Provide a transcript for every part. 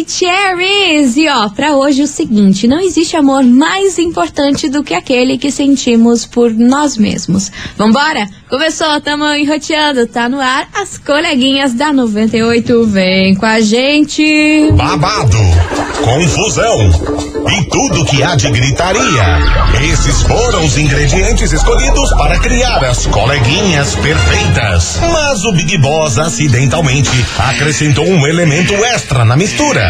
Maravicheries! E ó, pra hoje o seguinte: não existe amor mais importante do que aquele que sentimos por nós mesmos. Vambora? Começou, tamo enroteando, tá no ar as coleguinhas da 98. Vem com a gente! Babado, confusão e tudo que há de gritaria. Esses foram os ingredientes escolhidos para criar as coleguinhas perfeitas. Mas o Big Boss acidentalmente acrescentou um elemento extra na mistura: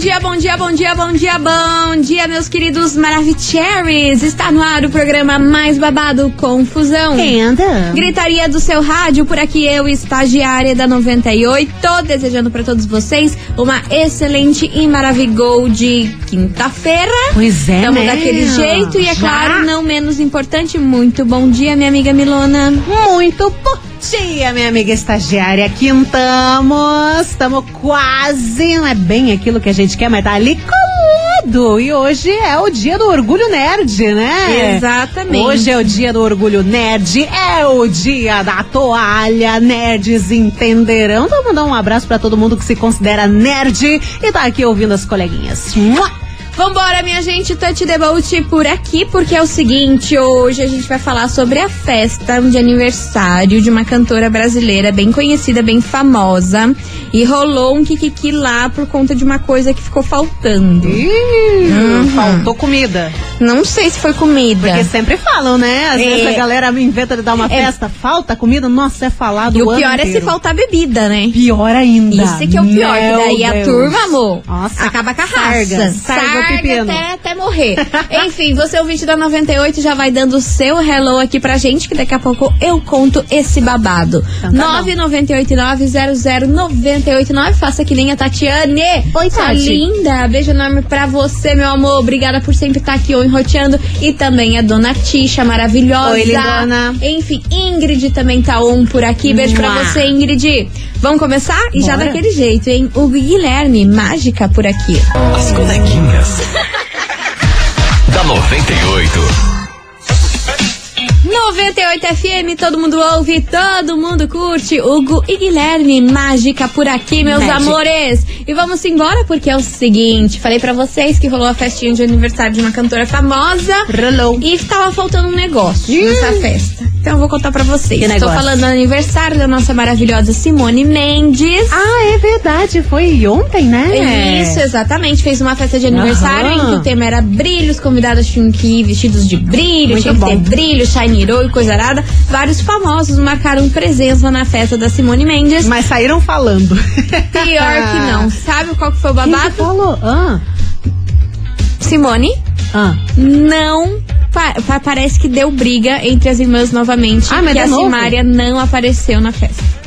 Bom dia, bom dia, bom dia, bom dia, bom dia, meus queridos Maravicheries! Está no ar o programa mais babado Confusão. Anda. Gritaria do seu rádio, por aqui eu, estagiária da 98, desejando para todos vocês uma excelente e maravilhosa de quinta-feira. Pois é, Tamo né? daquele jeito e, é Já. claro, não menos importante, muito bom dia, minha amiga Milona. Muito bom dia, minha amiga estagiária. Quintamos. Estamos quase. Não é bem aquilo que a gente quer, mas tá ali colado. E hoje é o dia do orgulho nerd, né? Exatamente. Hoje é o dia do orgulho nerd. É o dia da toalha. Nerds entenderão. Então, mandar um abraço pra todo mundo que se considera nerd e tá aqui ouvindo as coleguinhas. Mua! Vambora, minha gente, Touch the Boat por aqui, porque é o seguinte, hoje a gente vai falar sobre a festa de aniversário de uma cantora brasileira bem conhecida, bem famosa, e rolou um kikiki lá por conta de uma coisa que ficou faltando. Ih, Uhum. Faltou comida. Não sei se foi comida. Porque sempre falam, né? Às É. vezes a galera inventa de dar uma É. festa, falta comida, nossa, é falado E o o pior é se faltar bebida, né? Pior ainda. Isso é que é o pior, Meu daí a Deus. turma, amor, Nossa, acaba com a raça. sarga, sarga pepino. até, até morrer. Enfim, você ouvinte da 98 já vai dando o seu hello aqui pra gente, que daqui a pouco eu conto esse babado. Então tá bom. 998900989, faça que nem a Tatiane. Oi, Sua Tati. linda, beijo enorme pra você, meu amor. Obrigada por sempre estar aqui enroteando. E também a dona Tisha, maravilhosa. Oi, lindona. Enfim, Ingrid também tá on por aqui. Beijo pra Mua. você, Ingrid. Vamos começar? E já Bora. daquele jeito, hein? O Guilherme, mágica por aqui. As coleguinhas. da 98. 98 FM, todo mundo ouve, todo mundo curte. Hugo e Guilherme, mágica por aqui, meus Magic. amores. E vamos embora porque é o seguinte: falei pra vocês que rolou a festinha de aniversário de uma cantora famosa. Rolou. E tava faltando um negócio Ih. nessa festa. Então eu vou contar pra vocês. Que Estou falando do aniversário da nossa maravilhosa Simone Mendes. Ah, é verdade. Foi ontem, né? Isso, exatamente. Fez uma festa de aniversário Aham. em que o tema era brilho, os convidados tinham que ir vestidos de brilho, Muito tinha que bom. ter brilho, shiny roll e coisa arada. Vários famosos marcaram presença na festa da Simone Mendes. Mas saíram falando. Pior que não. Sabe qual que foi o Quem que babado? falou? Ah, Simone ah. não. Pa- pa- parece que deu briga entre as irmãs novamente. Ah, mas de a novo? Simária não apareceu na festa.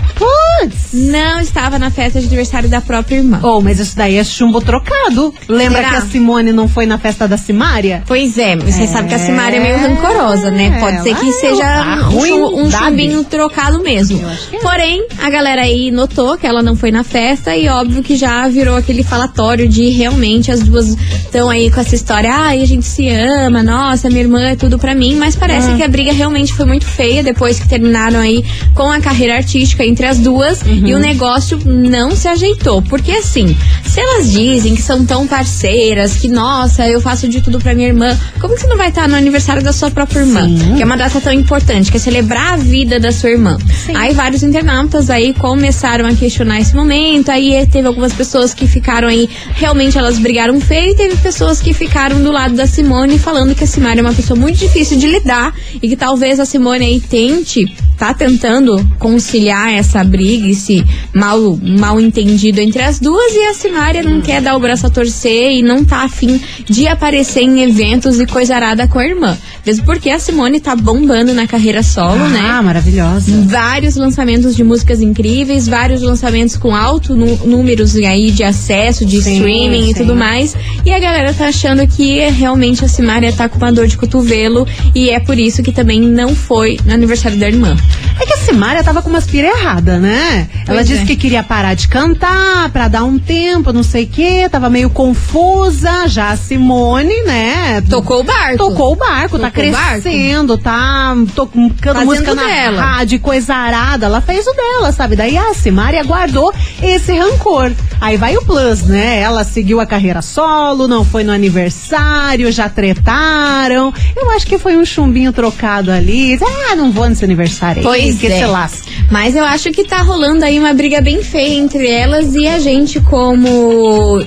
Putz. Não estava na festa de aniversário da própria irmã. Oh, mas isso daí é chumbo trocado. Lembra Será? que a Simone não foi na festa da Simária? Pois é, você É. sabe que a Simária é meio rancorosa, né? Pode ser que seja tá um, chum- um chumbinho trocado mesmo. É. Porém, a galera aí notou que ela não foi na festa e óbvio que já virou aquele falatório de realmente as duas estão aí com essa história, ai, a gente se ama, nossa, minha irmã é tudo pra mim, mas parece Ah. que a briga realmente foi muito feia depois que terminaram aí com a carreira artística entre as duas Uhum. e o negócio não se ajeitou. Porque assim, se elas dizem que são tão parceiras, que nossa, eu faço de tudo pra minha irmã, como que você não vai estar no aniversário da sua própria irmã? Sim. Que é uma data tão importante, que é celebrar a vida da sua irmã. Aí vários internautas aí começaram a questionar esse momento, aí teve algumas pessoas que ficaram aí, realmente elas brigaram feio, e teve pessoas que ficaram do lado da Simone falando que a Simone é uma pessoa muito difícil de lidar e que talvez a Simone aí tente tá tentando conciliar essa briga, esse mal, mal entendido entre as duas e a Simária não quer dar o braço a torcer e não tá afim de aparecer em eventos e coisa arada com a irmã. Mesmo porque a Simone tá bombando na carreira solo, né? Ah, maravilhosa. Vários lançamentos de músicas incríveis, vários lançamentos com alto números aí de acesso, de Sim, streaming e sim. tudo mais. E a galera tá achando que realmente a Simária tá com uma dor de cotovelo e é por isso que também não foi no aniversário da irmã. É que a Simária tava com umas pira errada, né? Ela Pois disse é. que queria parar de cantar pra dar um tempo, não sei o quê, tava meio confusa. Já a Simone, né? Tocou o barco. Tocou o barco, tá Tocou barco. crescendo, tá tocando Fazendo música na dela. rádio, coisa arada. Ela fez o dela, sabe? Daí a Simária guardou esse rancor. Aí vai o plus, né? Ela seguiu a carreira solo, não foi no aniversário, já tretaram. Eu acho que foi um chumbinho trocado ali. Ah, não vou nesse aniversário aí, Pois que é. se lasque. Mas eu acho que tá rolando aí uma briga bem feia entre elas e a gente, como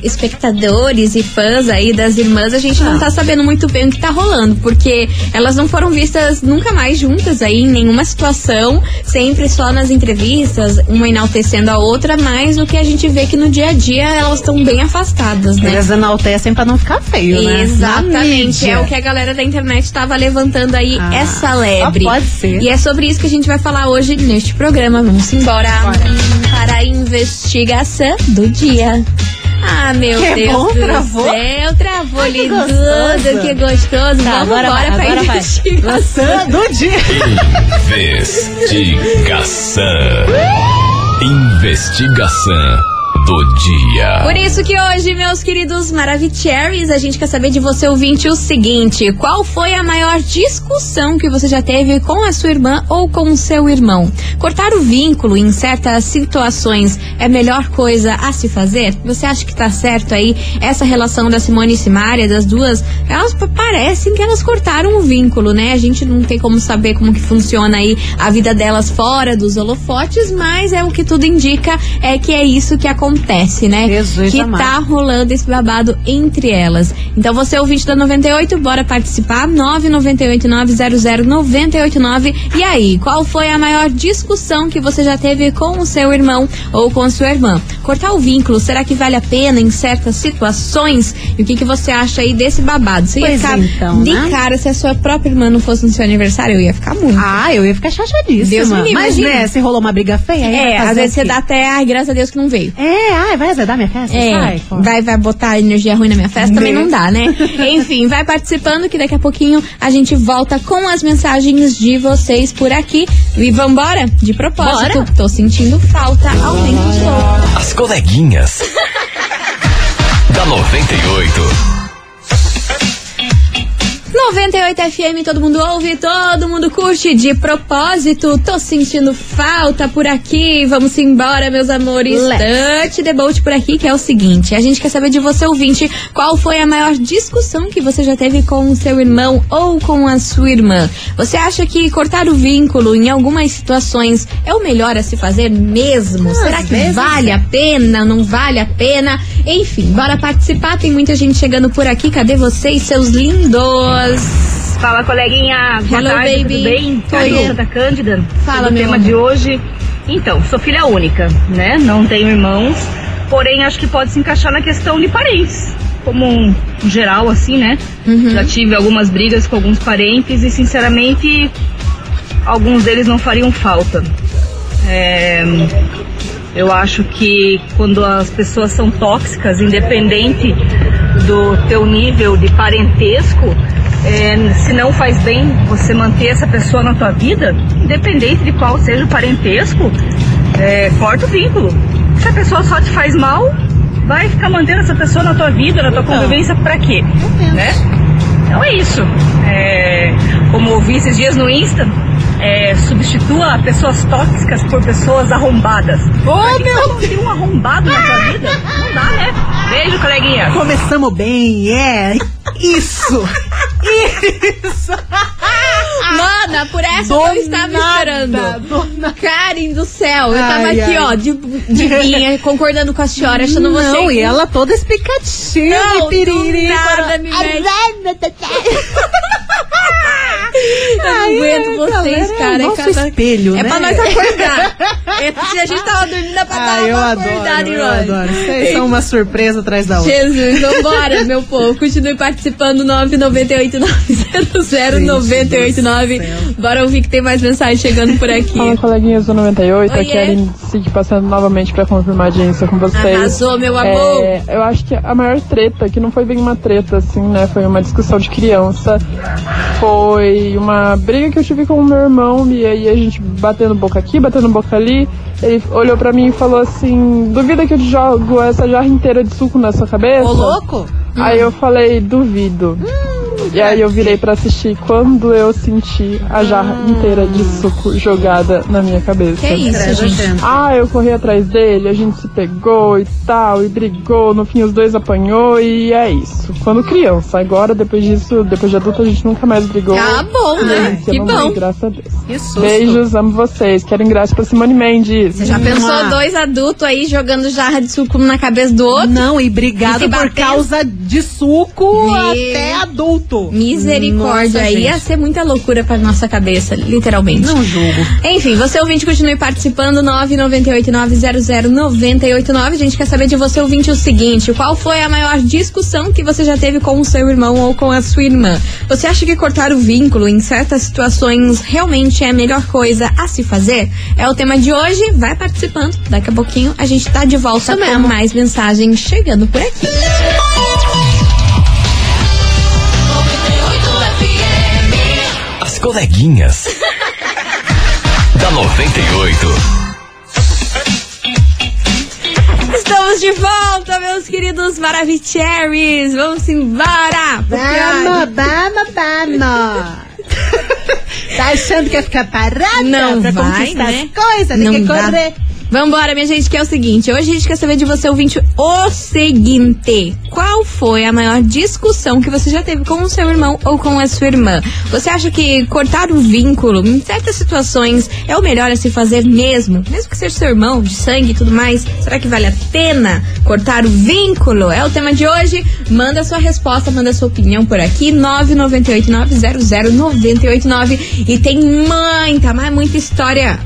espectadores e fãs aí das irmãs, a gente Ah. não tá sabendo muito bem o que tá rolando, porque elas não foram vistas nunca mais juntas aí em nenhuma situação, sempre só nas entrevistas, uma enaltecendo a outra, mas o que a gente vê que no dia a dia elas estão bem afastadas, né? Eles enaltecem pra não ficar feio, né? Exatamente, é o que a galera da internet tava levantando aí Ah, essa lebre. só pode ser. E é sobre isso que a gente vai falar hoje neste programa. Vamos embora para a investigação do dia. Ah, meu Que Deus bom, do travou? céu, travou Ai, que gostoso. que gostoso. Tá, Vamos agora vai, embora pra agora vai. investigação. do dia. Investigação. Investigação do dia. Por isso que hoje, meus queridos Maravicheries, a gente quer saber de você, ouvinte, o seguinte: qual foi a maior discussão que você já teve com a sua irmã ou com o seu irmão? Cortar o vínculo em certas situações é a melhor coisa a se fazer? Você acha que tá certo aí essa relação da Simone e Simária, das duas? Elas parecem que elas cortaram o vínculo, né? A gente não tem como saber como que funciona aí a vida delas fora dos holofotes, mas é o que tudo indica é que é isso que acontece, né? Jesus que amado. tá rolando esse babado entre elas. Então você, ouvinte da 98, bora participar. 998900989. E aí, qual foi a maior discussão que você já teve com o seu irmão ou com a sua irmã? Cortar o vínculo, será que vale a pena em certas situações? E o que, que você acha aí desse babado? Você ia Pois ficar então, de né? cara se a sua própria irmã não fosse no seu aniversário? Eu ia ficar muito. Ah, eu ia ficar chateadíssima. Deus me livre, Mas, né, se rolou uma briga feia, é, às vezes você dá até, ai, graças a Deus que não veio. É, ai, vai azedar minha festa? É, vai, vai botar energia ruim na minha festa, também não dá, né? Enfim, vai participando que daqui a pouquinho a gente volta com as mensagens de vocês por aqui. E vambora? De propósito, Bora. tô sentindo falta, aumenta o som. As coleguinhas. da 98. 98 FM, todo mundo ouve, todo mundo curte. De propósito, tô sentindo falta por aqui. Vamos embora, meus amores. Let's. Boat por aqui, que é o seguinte: a gente quer saber de você, ouvinte, qual foi a maior discussão que você já teve com o seu irmão ou com a sua irmã? Você acha que cortar o vínculo em algumas situações é o melhor a se fazer mesmo? Será que vezes vale a pena? Não vale a pena? Enfim, bora participar. Tem muita gente chegando por aqui. Cadê vocês, seus lindos? Fala, coleguinha. Boa Hello, tarde, baby. tudo bem? Oi. Da Cândida. Fala, o meu tema amor. de hoje. Então, sou filha única, né? Não tenho irmãos, porém acho que pode se encaixar na questão de parentes. Como um geral, assim, né? Uhum. Já tive algumas brigas com alguns parentes e, sinceramente, alguns deles não fariam falta. É, eu acho que quando as pessoas são tóxicas, independente do teu nível de parentesco, é, se não faz bem você manter essa pessoa na tua vida, independente de qual seja o parentesco, é, corta o vínculo. Se a pessoa só te faz mal, vai ficar mantendo essa pessoa na tua vida, na tua convivência, pra quê? Né? Então é isso. É, como eu vi esses dias no Insta, é, substitua pessoas tóxicas por pessoas arrombadas. Ô, meu! Tem um arrombado na tua vida? Não dá, né? Beijo, coleguinha. Começamos bem, é. Isso! Isso! Mana, por essa Do eu estava nada, esperando. do nada. Karen do céu, eu tava Ai, aqui, ai. ó, de, de vinha, concordando com a senhora, achando você. Não, e ela toda explicativa Não, piriri. nada me não Ai, aguento vocês, galera, é cara. o nosso cada- espelho, É né? pra nós acordar. Se a gente tava dormindo, a Ah, eu adoro, eu nós. adoro. Vocês são uma surpresa atrás da outra. Jesus, vambora, meu povo. Continue participando, 998-900-989. Bora ouvir que tem mais mensagem chegando por aqui. Fala, coleguinhas do 98, Oiê. aqui é a Aline Sig passando novamente pra confirmar a audiência com vocês. Arrasou, meu amor. É, eu acho que a maior treta, que não foi bem uma treta, assim, né? Foi uma discussão de criança. Foi uma briga que eu tive com o meu irmão, e aí a gente batendo boca aqui, batendo boca ali. Ele olhou pra mim e falou assim: Duvida que eu te jogo essa jarra inteira de suco na sua cabeça? Ô, louco? Aí eu falei, duvido. E aí eu virei pra assistir quando eu senti a jarra inteira de suco jogada na minha cabeça. Que isso, gente? Ah, eu corri atrás dele, a gente se pegou e tal, e brigou, no fim os dois apanhou e é isso. Quando criança, agora depois disso, depois de adulta, a gente nunca mais brigou. Tá bom, né? Que bom. Graças a Deus. Que susto. Beijos, amo vocês. Quero ingresso pra Simone Mendes. Você já pensou Mua. dois adultos aí jogando jarra de suco um na cabeça do outro? Não, e E brigado se por batendo? causa de suco Meu. até adulto. Misericórdia, Nossa, ia ser muita loucura pra nossa cabeça, literalmente. Não julgo. Enfim, você ouvinte continue participando, 998900989. A gente quer saber de você ouvinte o seguinte, qual foi a maior discussão que você já teve com o seu irmão ou com a sua irmã? Você acha que cortar o vínculo em certas situações realmente é a melhor coisa a se fazer? É o tema de hoje, vai participando. Daqui a pouquinho a gente tá de volta Isso com mesmo. mais mensagens chegando por aqui. Coleguinhas. da 98. Estamos de volta, meus queridos Maravicheries. Vamos embora. Vamos, vamos, vamos. tá achando que ia ficar parada Não pra vai, conquistar né? as coisas? Tem Não que dá. correr. Vambora, minha gente, que é o seguinte. Hoje a gente quer saber de você, ouvinte, o seguinte. Qual foi a maior discussão que você já teve com o seu irmão ou com a sua irmã? Você acha que cortar o vínculo em certas situações é o melhor a se fazer mesmo? Mesmo que seja seu irmão, de sangue e tudo mais, será que vale a pena cortar o vínculo? É o tema de hoje. Manda sua resposta, manda sua opinião por aqui, 998900989. E tem muita, mas muita história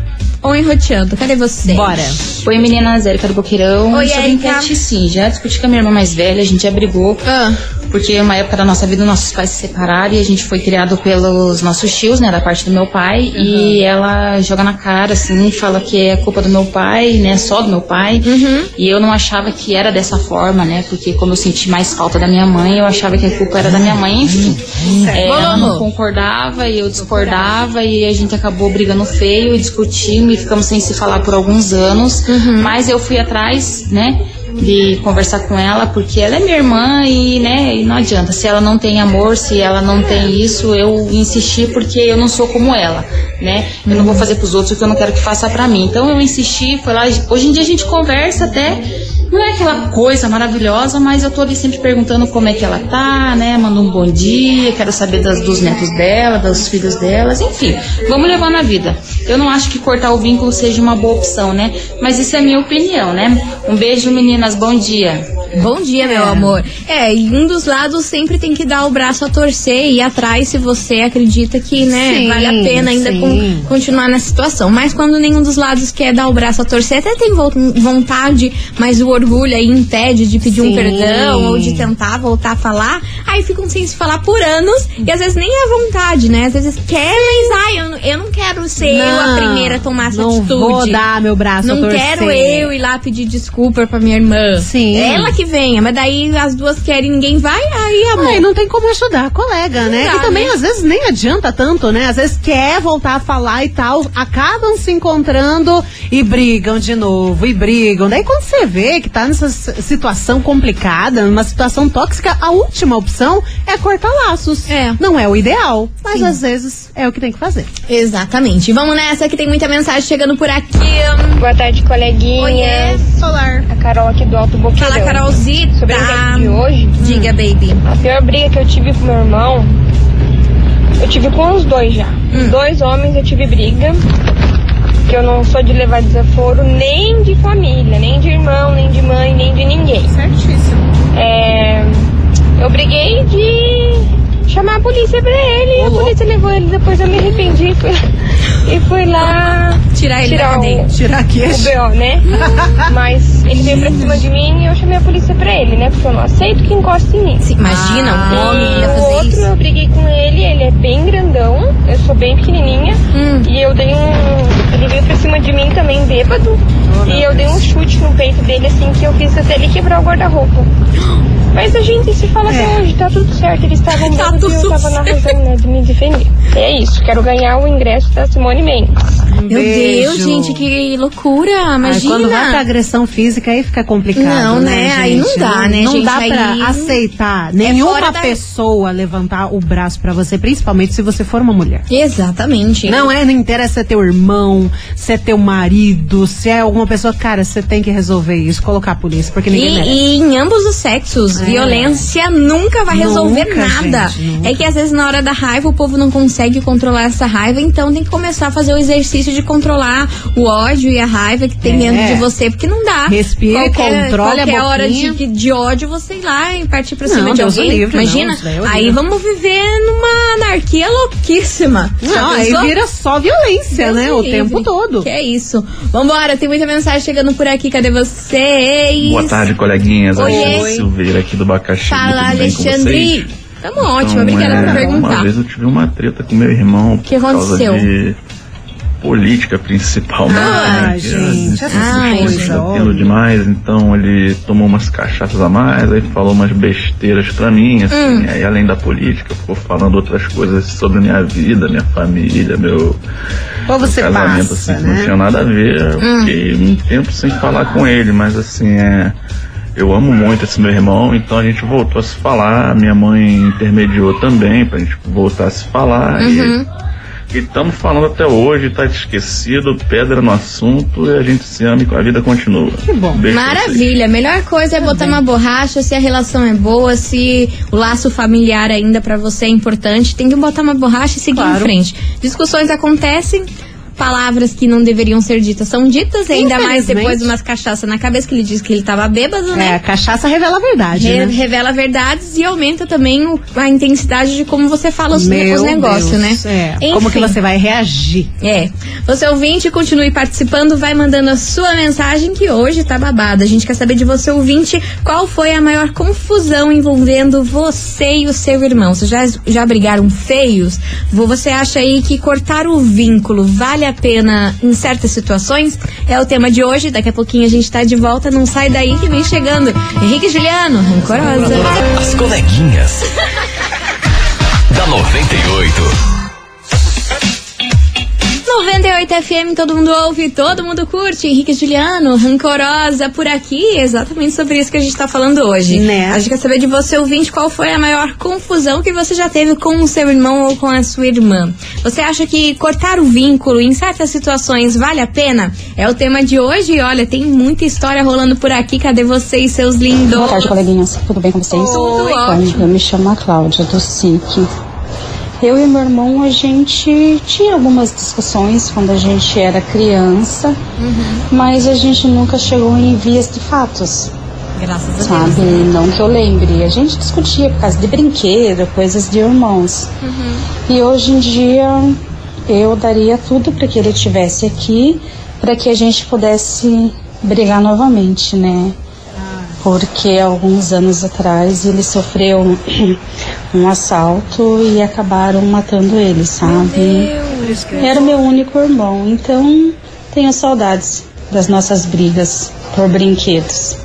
ou enroteando. Cadê você? Bora. Oi meninas, Érica do Boqueirão. Oi, Sobre Érica. enquete, sim, já discuti com a minha irmã mais velha, a gente já brigou, Ah, porque uma época da nossa vida nossos pais se separaram e a gente foi criado pelos nossos tios, né, da parte do meu pai, e ela joga na cara, assim, fala que é culpa do meu pai, né, só do meu pai, e eu não achava que era dessa forma, né, porque como eu senti mais falta da minha mãe, eu achava que a culpa era da minha mãe, enfim. É, ela não concordava e eu discordava e a gente acabou brigando feio e discutimos e ficamos sem se falar por alguns anos. Mas eu fui atrás, né? De conversar com ela, porque ela é minha irmã e, né, e não adianta. Se ela não tem amor, se ela não tem isso, eu insisti porque eu não sou como ela, né? Eu não vou fazer pros outros o que eu não quero que faça pra mim. Então eu insisti, foi lá. Hoje em dia a gente conversa até. Não é aquela coisa maravilhosa, mas eu tô ali sempre perguntando como é que ela tá, né? Mando um bom dia, quero saber das, dos netos dela, dos filhos delas, enfim. Vamos levar na vida. Eu não acho que cortar o vínculo seja uma boa opção, né? Mas isso é minha opinião, né? Um beijo, meninas, bom dia. Bom dia, meu amor. É, e um dos lados sempre tem que dar o braço a torcer e ir atrás se você acredita que, né, Sim, vale a pena ainda con- continuar nessa situação. Mas quando nenhum dos lados quer dar o braço a torcer, até tem vo- vontade, mas o orgulho aí impede de pedir um Sim. perdão ou de tentar voltar a falar, aí ficam sem se falar por anos e às vezes nem é vontade, né? Às vezes quer, mas ai, eu, não- eu não quero ser eu a Não, primeira a tomar essa não atitude. vou dar meu braço a Não torcer. quero eu ir lá pedir desculpa pra minha irmã. Sim. Ela que venha, mas daí as duas querem ninguém vai, aí amor. Ai, não tem como ajudar a colega, né? dá, e também, né? às vezes, nem adianta tanto, né? Às vezes quer voltar a falar e tal, acabam se encontrando e brigam de novo, e brigam. Daí quando você vê que tá nessa situação complicada, numa situação tóxica, a última opção é cortar laços. É. Não é o ideal, mas às vezes é o que tem que fazer. Exatamente. Vamos nessa que tem muita mensagem chegando por aqui. Boa tarde, coleguinhas. Oiê. Solar. A Carol aqui do Alto Boqueirão. Fala, Sobre a enquete de hoje, Diga, baby. a pior briga que eu tive com meu irmão, eu tive com os dois já. Hum. Dois homens eu tive briga, que eu não sou de levar desaforo nem de família, nem de irmão, nem de mãe, nem de ninguém. Certíssimo. É, eu briguei de chamar a polícia pra ele, e a polícia levou ele, depois eu me arrependi e fui, e fui lá Tirar ele tirar o, Tirar o queixo. BO, né? Mas ele veio pra cima de mim e eu chamei a polícia pra ele, né? Porque eu não aceito que encoste em mim. Imagina, um homem E ainda o fazer outro isso. eu briguei com ele, ele é bem grandão, eu sou bem pequenininha. Hum. E eu dei um. Ele veio pra cima de mim também bêbado. e eu dei um chute no peito dele, assim, que eu fiz até ele quebrar o guarda-roupa. Mas a gente se fala até hoje, tá tudo certo. Eles estavam Tá bêbados e eu tava na razão, né, de me defender. É isso, quero ganhar o ingresso da Simone Mendes. Meu Deus, gente, que loucura. Aí Imagina. quando vai pra agressão física, aí fica complicado. Não, né? Aí não dá, né, Não gente? dá Aí- pra aceitar É nenhuma da- pessoa levantar o braço pra você, principalmente se você for uma mulher. Exatamente. Não é, não interessa se é teu irmão, se é teu marido, se é alguma pessoa. Cara, você tem que resolver isso, colocar a polícia, porque ninguém E, merece. e em ambos os sexos, É. violência nunca vai resolver Nunca, nada. gente, nunca. É que às vezes na hora da raiva o povo não consegue controlar essa raiva, então tem que começar a fazer o exercício de controlar o ódio e a raiva que tem É. dentro de você, porque não dá. Respira qualquer, controle a qualquer hora boquinha. de, de ódio você ir lá e partir pra Não, cima de Deus o alguém. livre, não, Imagina? é aí vamos viver numa anarquia louquíssima. Não, aí vira só violência, Deus né? O livre. tempo todo. Que é isso. Vambora, tem muita mensagem chegando por aqui. Cadê vocês? Boa tarde, coleguinhas. Oiê. Alexandre Silveira aqui do Bacaxi. Fala, Alexandre. Tamo ótimo, Então, obrigada é, por perguntar. Uma vez eu tive uma treta com meu irmão Que por causa aconteceu? Política principalmente. Ah, né? gente. Tá ó. tendo demais, então ele tomou umas cachaças a mais, aí falou umas besteiras pra mim, assim, Hum. aí além da política, ficou falando outras coisas sobre minha vida, minha família, meu, Ou você meu casamento, passa, assim, que não né? tinha nada a ver. Eu Hum. fiquei um tempo sem falar com ele, mas assim, é. Eu amo muito esse meu irmão, então a gente voltou a se falar, minha mãe intermediou também pra gente voltar a se falar. Uhum. E estamos falando até hoje, tá esquecido, pedra no assunto, e a gente se ama e a vida continua. Que bom. Beijo. Maravilha, a melhor coisa é botar uma borracha se a relação é boa, se o laço familiar ainda pra você é importante, tem que botar uma borracha e seguir em Claro. frente. Discussões acontecem, palavras que não deveriam ser ditas são ditas, e ainda mais depois de umas cachaças na cabeça que ele disse que ele tava bêbado, É, né? a cachaça revela a verdade, Re- né? Revela verdades e aumenta também o- a intensidade de como você fala os, Meu os negócios, Deus, né? É. Como que Enfim. você vai reagir? É. Você ouvinte, continue participando, vai mandando a sua mensagem que hoje tá babada. A gente quer saber de você ouvinte qual foi a maior confusão envolvendo você e o seu irmão. Vocês já, já brigaram feios? Vo- Você acha aí que cortar o vínculo vale a pena em certas situações? É o tema de hoje. Daqui a pouquinho a gente tá de volta. Não sai daí que vem chegando. Henrique Juliano, rancorosa. As coleguinhas. da 98. 98 FM, todo mundo ouve, todo mundo curte. Henrique Juliano, rancorosa por aqui. Exatamente sobre isso que a gente tá falando hoje. Né? A gente quer saber de você, ouvinte, qual foi a maior confusão que você já teve com o seu irmão ou com a sua irmã. Você acha que cortar o vínculo em certas situações vale a pena? É o tema de hoje e olha, tem muita história rolando por aqui. Cadê vocês, seus lindos? Boa tarde, coleguinhas. Tudo bem com vocês? Tudo Então, ótimo. eu me chamo a Cláudia, do SIC. Eu e meu irmão, a gente tinha algumas discussões quando a gente era criança, Uhum. mas a gente nunca chegou em vias de fatos, Graças a sabe? Deus. Não que eu lembre. A gente discutia por causa de brinquedo, coisas de irmãos. Uhum. E hoje em dia, eu daria tudo para que ele estivesse aqui, para que a gente pudesse brigar novamente, né? Porque alguns anos atrás ele sofreu um assalto e acabaram matando ele, sabe? Era meu único irmão, então tenho saudades das nossas brigas por brinquedos.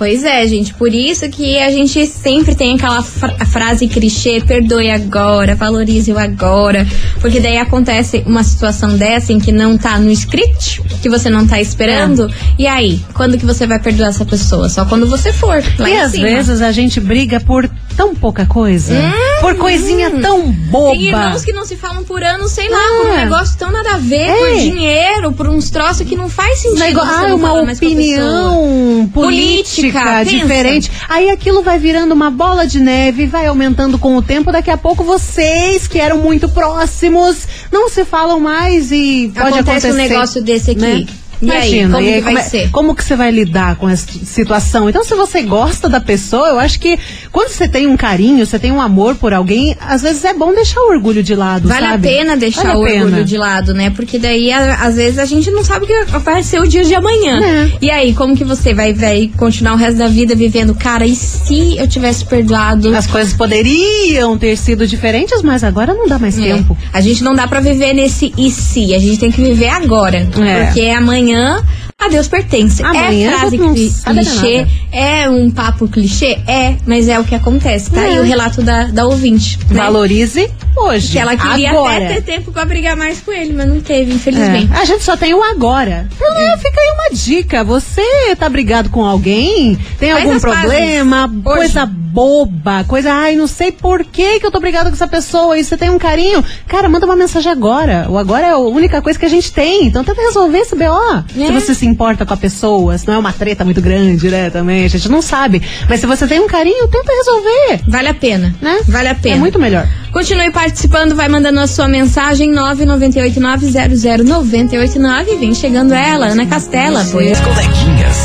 Pois é, gente, por isso que a gente sempre tem aquela fra- frase clichê, perdoe agora, valorize o agora, porque daí acontece uma situação dessa em que não tá no script, que você não tá esperando, e aí, quando que você vai perdoar essa pessoa? Só quando você for e às cima. vezes a gente briga por tão pouca coisa. por coisinha tão boba. Tem irmãos que não se falam por anos, sei lá, por um É. negócio tão nada a ver, É. por dinheiro, por uns troços que não faz sentido. Negócio, você ah, uma opinião política, Política, diferente. Aí aquilo vai virando uma bola de neve, vai aumentando com o tempo. Daqui a pouco vocês, que eram muito próximos, não se falam mais e pode Acontece acontecer. um negócio desse aqui. né? E aí, Imagina, como aí, que vai como, é- ser? como que você vai lidar com essa situação? Então, se você gosta da pessoa, eu acho que quando você tem um carinho, você tem um amor por alguém, às vezes é bom deixar o orgulho de lado, Vale sabe? a pena deixar Vale o pena. orgulho de lado, né? Porque daí, a- às vezes, a gente não sabe o que vai ser o dia de amanhã. É. E aí, como que você vai, vai continuar o resto da vida vivendo? Cara, e se eu tivesse perdoado? As coisas poderiam ter sido diferentes, mas agora não dá mais É. tempo. A gente não dá pra viver nesse e se, a gente tem que viver agora. É. Porque amanhã a Deus pertence. Amanhã é frase cli- clichê, é um papo clichê? É, mas é o que acontece. Tá É. aí o relato da, da ouvinte. né? Valorize hoje. Que ela queria agora. até ter tempo pra brigar mais com ele, mas não teve, infelizmente. É. A gente só tem o agora. Né, fica aí uma dica. Você tá brigado com alguém? Tem Faz algum problema? Coisa boba, coisa, ai, não sei por que que eu tô brigado com essa pessoa e você tem um carinho. Cara, manda uma mensagem agora. O agora é a única coisa que a gente tem. Então tenta resolver esse BO. Se É. você se importa com a pessoa, se não é uma treta muito grande, né, também, a gente não sabe. Mas se você tem um carinho, tenta resolver. Vale a pena, Né? Vale a pena. É muito melhor. Continue participando, vai mandando a sua mensagem 998900989. Vem chegando ela, Ana Castela. Pois. As coleguinhas.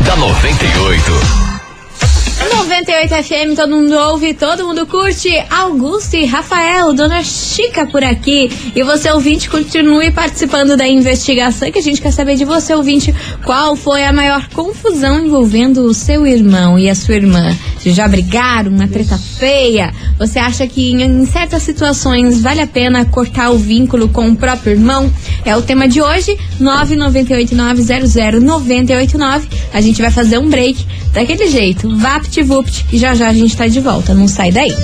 da 98. 98 FM, todo mundo ouve, todo mundo curte. Augusto e Rafael, Dona Chica por aqui. E você, ouvinte, continue participando da investigação que a gente quer saber de você, ouvinte, qual foi a maior confusão envolvendo o seu irmão e a sua irmã. Vocês já brigaram, uma treta feia? Você acha que em, em certas situações vale a pena cortar o vínculo com o próprio irmão? É o tema de hoje, 998900989. A gente vai fazer um break daquele jeito, vapt-vupt, e já já a gente tá de volta, não sai daí.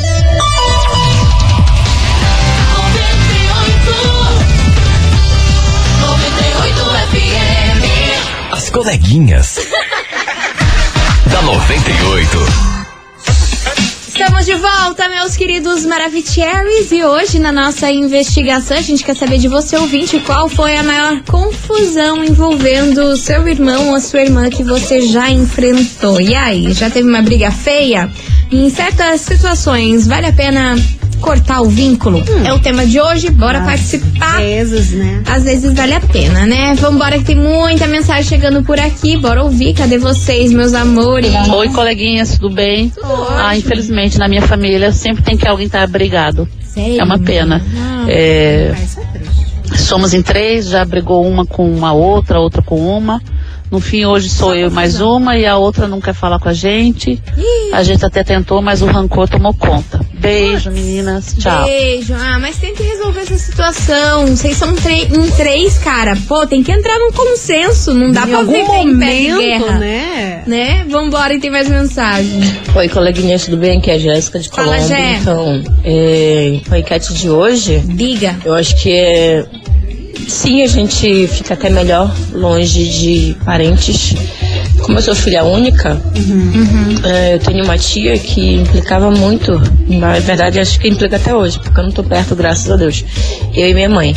As coleguinhas. da 98. Estamos de volta, meus queridos Maravicheries, e hoje na nossa investigação a gente quer saber de você, ouvinte, qual foi a maior confusão envolvendo o seu irmão ou sua irmã que você já enfrentou. E aí, já teve uma briga feia? Em certas situações, vale a pena cortar o vínculo? É o tema de hoje, bora participar. Vezes, né? Às vezes vale a pena, né? Vambora que tem muita mensagem chegando por aqui. Bora ouvir. Cadê vocês, meus amores? Oi, coleguinhas, tudo bem? ah, infelizmente, na minha família sempre tem que alguém estar brigado. Sério? É uma pena. É, somos em três, já brigou uma com a outra, outra com uma. No fim, hoje sou eu e mais uma e a outra não quer falar com a gente. A gente até tentou, mas o rancor tomou conta. Beijo, meninas. Tchau. Beijo. Ah, mas tem que resolver essa situação. Vocês são em três, cara. Pô, tem que entrar num consenso. Não dá em pra algum ficar em pé de momento, guerra. né? Né? Vambora e tem mais mensagem. Oi, coleguinhas, tudo bem? Aqui é a Jéssica de Fala, Colômbia. Jé. Então, é, a enquete de hoje, Diga. eu acho que é. Sim, a gente fica até melhor longe de parentes. Como eu sou filha única, é, eu tenho uma tia que implicava muito. Na verdade, acho que implica até hoje, porque eu não tô perto, graças a Deus. Eu e minha mãe.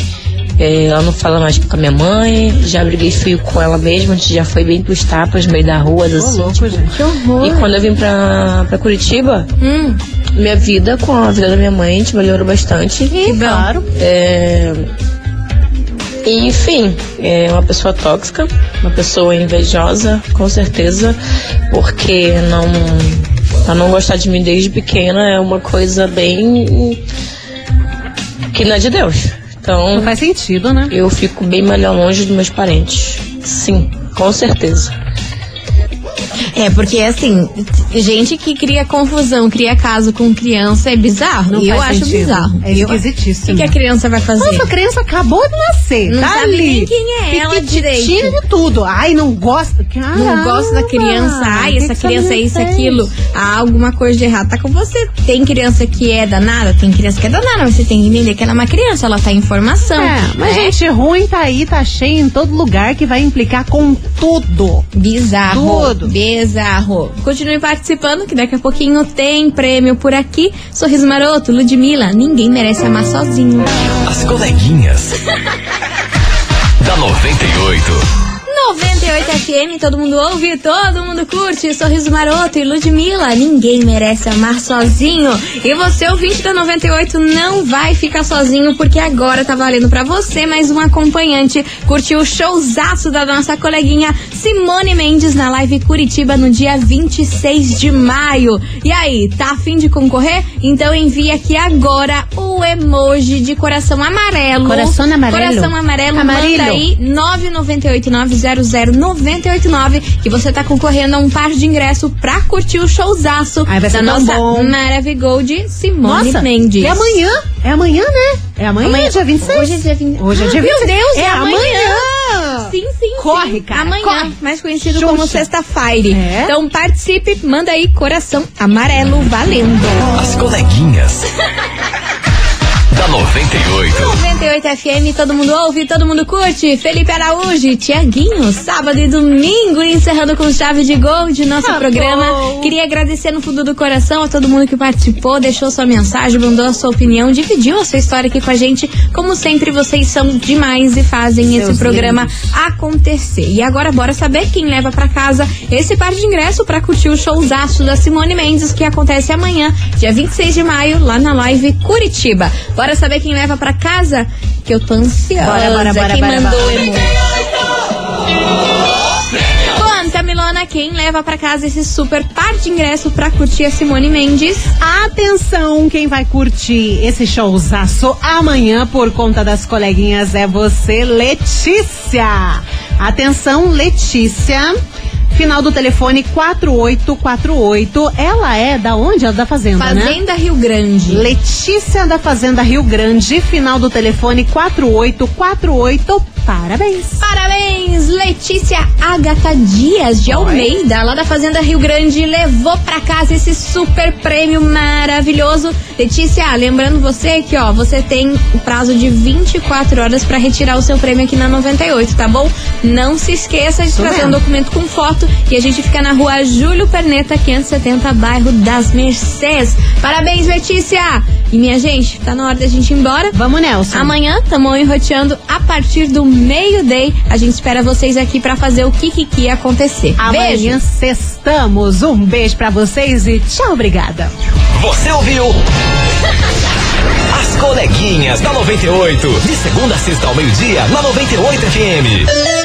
É, ela não fala mais com a minha mãe, já briguei feio com ela mesma, a gente já foi bem pros tapas, no meio da rua, assim. tipo, Que horror. e quando eu vim pra, pra Curitiba, Hum, minha vida com a vida da minha mãe, a gente melhorou bastante. bom. Claro. É, e, enfim, é uma pessoa tóxica, uma pessoa invejosa, com certeza, porque não, ela não gostar de mim desde pequena é uma coisa bem. que não é de Deus. Então, Não faz sentido, né? eu fico bem melhor longe dos meus parentes. Sim, com certeza. É, porque assim, gente que cria confusão, cria caso com criança é bizarro. Não eu acho sentido. bizarro. É Eu- O esquisitíssimo. que, que a criança vai fazer? Nossa, a criança acabou de nascer, Não tá ali. quem é ela direito. de tudo. Ai, não gosta. não gosta da criança, ai, Que essa que criança é isso, fez? aquilo. Há alguma coisa de errado. Tá com você. Tem criança que é danada, tem criança que é danada, mas você tem que entender que ela é uma criança, ela tá em formação. É, mas né? gente ruim tá aí, tá cheio em todo lugar que vai implicar com tudo. Bizarro. Tudo. Bizarro. Continue participando, que daqui a pouquinho tem prêmio por aqui. Sorriso Maroto, Ludmilla, ninguém merece amar sozinho. As coleguinhas. da 98. 98 FM, todo mundo ouve, todo mundo curte. Sorriso Maroto e Ludmilla, ninguém merece amar sozinho. E você, ouvinte da 98, não vai ficar sozinho, porque agora tá valendo pra você mais um acompanhante. Curtiu o showzaço da nossa coleguinha Simone Mendes na live Curitiba no dia 26 de maio. E aí, tá afim de concorrer? Então envie aqui agora o emoji de coração amarelo. Coração amarelo. Coração amarelo, Amarillo. manda aí 998900989 que você tá concorrendo a um par de ingresso pra curtir o showzaço Ai, vai ser da nossa bom. Maravigold Simone Nossa, Mendes. é amanhã. É amanhã, né? É amanhã, Amanhã. dia 26? Hoje é dia 20. Hoje é dia Meu 26. Deus, é é amanhã. amanhã. Sim, sim. Corre, sim. cara, Amanhã, corre. mais conhecido Xuxa. como Sexta-feira. É? Então participe, manda aí coração amarelo valendo. As coleguinhas. da 98. 98 FM, todo mundo ouve, todo mundo curte. Felipe Araújo, Tiaguinho, sábado e domingo, encerrando com chave de gol de nosso Ah, programa. bom. Queria agradecer no fundo do coração a todo mundo que participou, deixou sua mensagem, mandou a sua opinião, dividiu a sua história aqui com a gente. Como sempre, vocês são demais e fazem Seus esse programa lindos. acontecer. E agora, bora saber quem leva pra casa esse par de ingresso pra curtir o showzaço da Simone Mendes, que acontece amanhã, dia 26 de maio, lá na live Curitiba. Bora saber quem leva pra casa? Que eu tô ansiosa. Bora, bora, bora, quem bora, mandou bora. emoji. Conta, Milona, quem leva pra casa esse super par de ingresso pra curtir a Simone Mendes? Atenção, quem vai curtir esse showzaço amanhã por conta das coleguinhas é você, Letícia. Atenção, Letícia. Final do telefone 4848. Ela é da onde? Ela é da Fazenda, né? Fazenda Rio Grande. Letícia da Fazenda Rio Grande. Final do telefone 4848. Parabéns. Parabéns, Letícia Agatha Dias de Almeida, lá da Fazenda Rio Grande, levou pra casa esse super prêmio maravilhoso. Letícia, lembrando você que, ó, você tem o prazo de 24 horas pra retirar o seu prêmio aqui na 98, tá bom? Não se esqueça de Isso trazer mesmo. um documento com foto e a gente fica na rua Júlio Perneta, 570, bairro das Mercês. Parabéns, Letícia! E minha gente, tá na hora da gente ir embora. Vamos, Nelson. Amanhã estamos enroteando a partir do meio-day. A gente espera vocês aqui pra fazer o Kikiki acontecer. Amanhã Beijo! sextamos. Um beijo pra vocês e tchau, obrigada. Você ouviu? As coleguinhas da 98. De segunda a sexta ao meio-dia, na 98 FM.